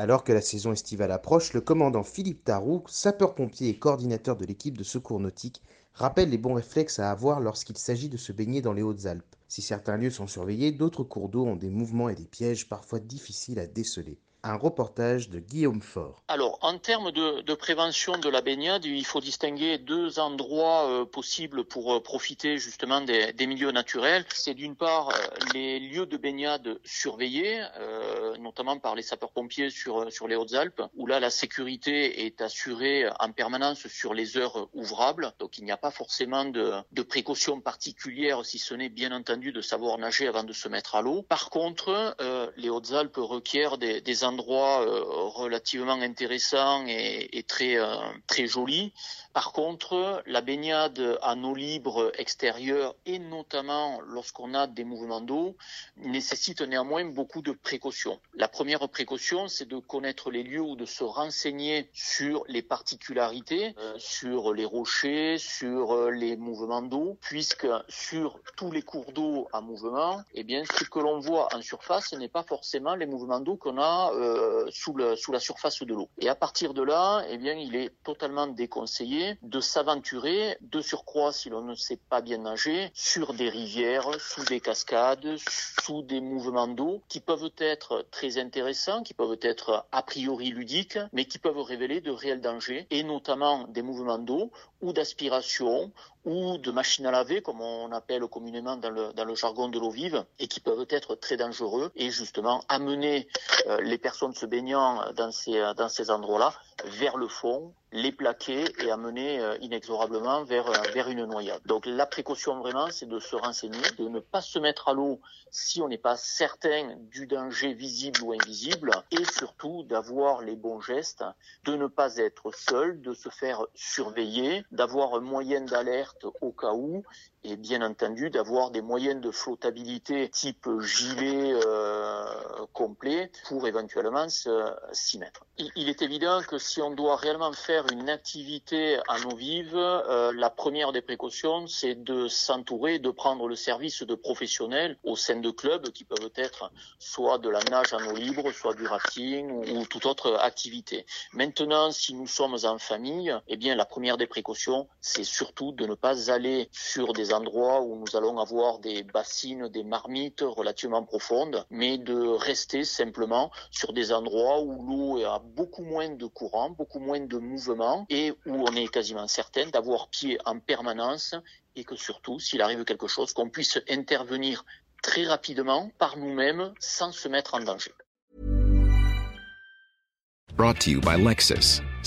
Alors que la saison estivale approche, le commandant Philippe Tarou, sapeur-pompier et coordinateur de l'équipe de secours nautique, rappelle les bons réflexes à avoir lorsqu'il s'agit de se baigner dans les Hautes-Alpes. Si certains lieux sont surveillés, d'autres cours d'eau ont des mouvements et des pièges parfois difficiles à déceler. Un reportage de Guillaume Faure. Alors, en termes de, prévention de la baignade, il faut distinguer deux endroits euh, possibles pour euh, profiter justement des, milieux naturels. C'est d'une part euh, les lieux de baignade surveillés, notamment par les sapeurs-pompiers sur, sur les Hautes-Alpes, où là la sécurité est assurée en permanence sur les heures ouvrables. Donc, il n'y a pas forcément de, précautions particulières, si ce n'est bien entendu de savoir nager avant de se mettre à l'eau. Par contre, les Hautes-Alpes requièrent des, des endroit euh, relativement intéressant et, très, euh, très joli. Par contre, la baignade en eau libre extérieure et notamment lorsqu'on a des mouvements d'eau nécessite néanmoins beaucoup de précautions. La première précaution, c'est de connaître les lieux ou de se renseigner sur les particularités, euh, sur les rochers, sur les mouvements d'eau, puisque sur tous les cours d'eau en mouvement, eh bien, ce que l'on voit en surface n'est pas forcément les mouvements d'eau qu'on a euh, sous, sous la surface de l'eau. Et à partir de là, eh bien, il est totalement déconseillé de s'aventurer, de surcroît si l'on ne sait pas bien nager, sur des rivières, sous des cascades, sous des mouvements d'eau qui peuvent être très intéressants, qui peuvent être a priori ludiques, mais qui peuvent révéler de réels dangers, et notamment des mouvements d'eau ou d'aspiration ou de machines à laver, comme on appelle communément dans le, dans le jargon de l'eau vive, et qui peuvent être très dangereux et justement amener euh, les personnes se baignant dans ces, dans ces endroits-là vers le fond, les plaquer et amener euh, inexorablement vers, euh, vers une noyade. Donc la précaution vraiment, c'est de se renseigner, de ne pas se mettre à l'eau si on n'est pas certain du danger visible ou invisible, et surtout d'avoir les bons gestes, de ne pas être seul, de se faire surveiller, d'avoir un moyen d'alerte au cas où, et bien entendu d'avoir des moyens de flottabilité type gilet euh, complet pour éventuellement s'y mettre. Il, est évident que si on doit réellement faire une activité en eau vive, euh, la première des précautions, c'est de s'entourer, de prendre le service de professionnels au sein de clubs qui peuvent être soit de la nage en eau libre, soit du rafting ou, toute autre activité. Maintenant, si nous sommes en famille, eh bien la première des précautions, c'est surtout de ne pas aller sur des endroits où nous allons avoir des bassines, des marmites relativement profondes, mais de rester simplement sur des endroits où l'eau a beaucoup moins de beaucoup moins de mouvement et où on est quasiment certain d'avoir pied en permanence et que surtout, s'il arrive quelque chose, qu'on puisse intervenir très rapidement par nous-mêmes sans se mettre en danger. Brought to you by Lexus.